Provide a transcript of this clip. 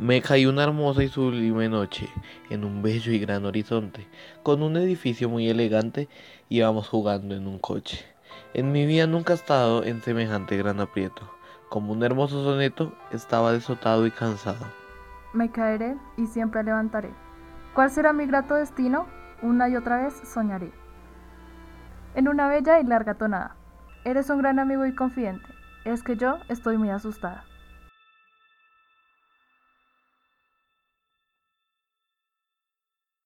Me caí una hermosa y sublime noche en un bello y gran horizonte, con un edificio muy elegante íbamos jugando en un coche. En mi vida nunca he estado en semejante gran aprieto. Como un hermoso soneto, estaba desotado y cansado. Me caeré y siempre levantaré. ¿Cuál será mi grato destino? Una y otra vez soñaré. En una bella y larga tonada. Eres un gran amigo y confidente. Es que yo estoy muy asustada.